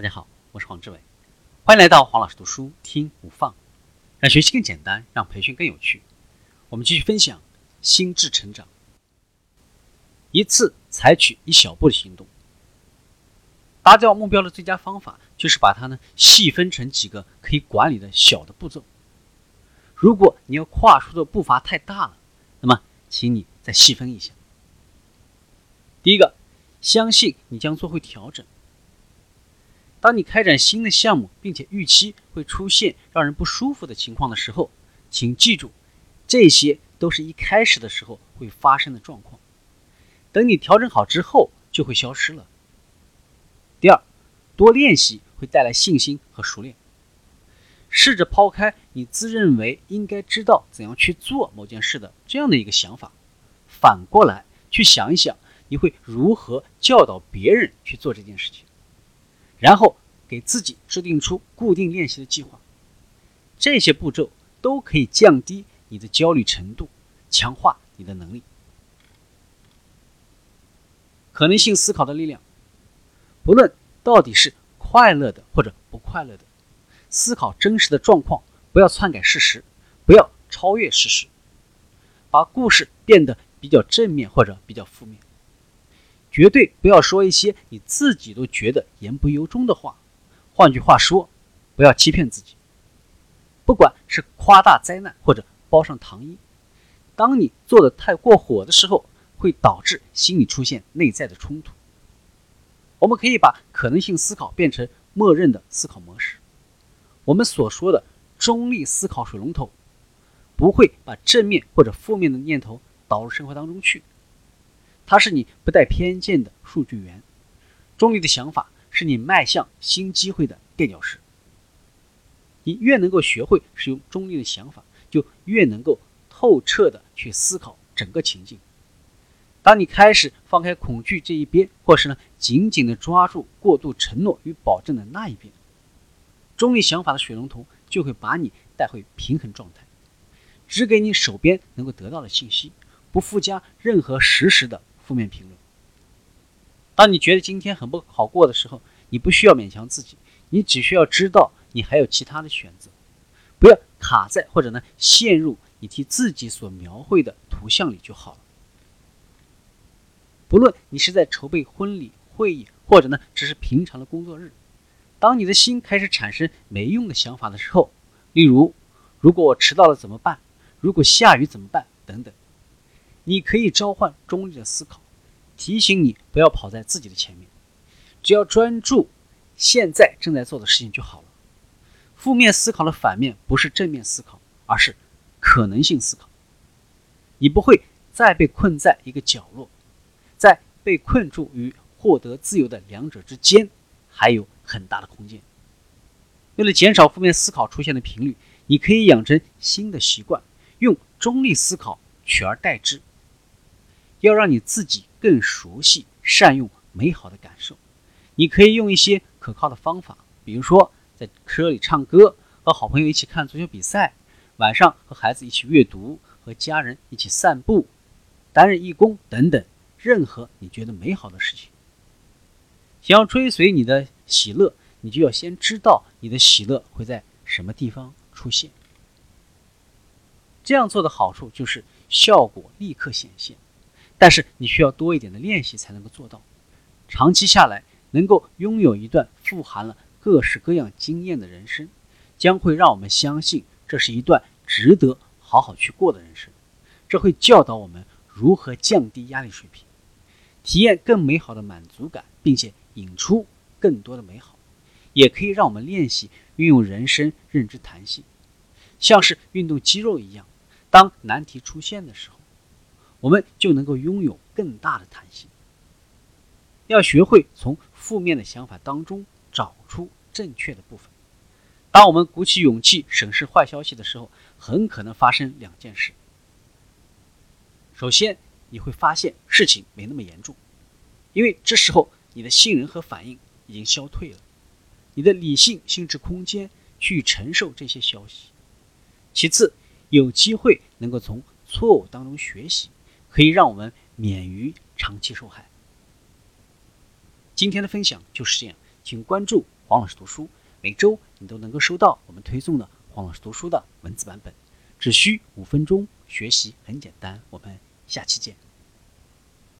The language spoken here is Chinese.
大家好，我是黄志伟，欢迎来到黄老师读书听无放，让学习更简单，让培训更有趣。我们继续分享心智成长，一次采取一小步的行动。达到目标的最佳方法就是把它呢细分成几个可以管理的小的步骤。如果你要跨出的步伐太大了，那么请你再细分一下。第一个，相信你将做会调整。当你开展新的项目，并且预期会出现让人不舒服的情况的时候，请记住，这些都是一开始的时候会发生的状况。等你调整好之后，就会消失了。第二，多练习会带来信心和熟练。试着抛开你自认为应该知道怎样去做某件事的这样的一个想法，反过来去想一想，你会如何教导别人去做这件事情。然后给自己制定出固定练习的计划，这些步骤都可以降低你的焦虑程度，强化你的能力。可能性思考的力量，不论到底是快乐的或者不快乐的，思考真实的状况，不要篡改事实，不要超越事实，把故事变得比较正面或者比较负面。绝对不要说一些你自己都觉得言不由衷的话。换句话说，不要欺骗自己。不管是夸大灾难或者包上糖衣，当你做的太过火的时候，会导致心理出现内在的冲突。我们可以把可能性思考变成默认的思考模式。我们所说的中立思考水龙头，不会把正面或者负面的念头导入生活当中去。它是你不带偏见的数据源，中立的想法是你迈向新机会的垫脚石。你越能够学会使用中立的想法，就越能够透彻的去思考整个情境。当你开始放开恐惧这一边，或是呢紧紧的抓住过度承诺与保证的那一边，中立想法的水龙头就会把你带回平衡状态，只给你手边能够得到的信息，不附加任何实时的。负面评论。当你觉得今天很不好过的时候，你不需要勉强自己，你只需要知道你还有其他的选择，不要卡在或者呢陷入你替自己所描绘的图像里就好了。不论你是在筹备婚礼、会议，或者呢只是平常的工作日，当你的心开始产生没用的想法的时候，例如如果我迟到了怎么办？如果下雨怎么办？等等。你可以召唤中立的思考，提醒你不要跑在自己的前面，只要专注现在正在做的事情就好了。负面思考的反面不是正面思考，而是可能性思考。你不会再被困在一个角落，在被困住与获得自由的两者之间，还有很大的空间。为了减少负面思考出现的频率，你可以养成新的习惯，用中立思考取而代之。要让你自己更熟悉善用美好的感受，你可以用一些可靠的方法，比如说在车里唱歌，和好朋友一起看足球比赛，晚上和孩子一起阅读，和家人一起散步，担任义工等等，任何你觉得美好的事情。想要追随你的喜乐，你就要先知道你的喜乐会在什么地方出现。这样做的好处就是效果立刻显现。但是你需要多一点的练习才能够做到，长期下来能够拥有一段富含了各式各样经验的人生，将会让我们相信这是一段值得好好去过的人生。这会教导我们如何降低压力水平，体验更美好的满足感，并且引出更多的美好。也可以让我们练习运用人生认知弹性，像是运动肌肉一样，当难题出现的时候。我们就能够拥有更大的弹性。要学会从负面的想法当中找出正确的部分。当我们鼓起勇气审视坏消息的时候，很可能发生两件事。首先，你会发现事情没那么严重，因为这时候你的信任和反应已经消退了，你的理性心智空间去承受这些消息。其次，有机会能够从错误当中学习。可以让我们免于长期受害。今天的分享就是这样，请关注黄老师读书，每周你都能够收到我们推送的黄老师读书的文字版本，只需五分钟，学习很简单。我们下期见。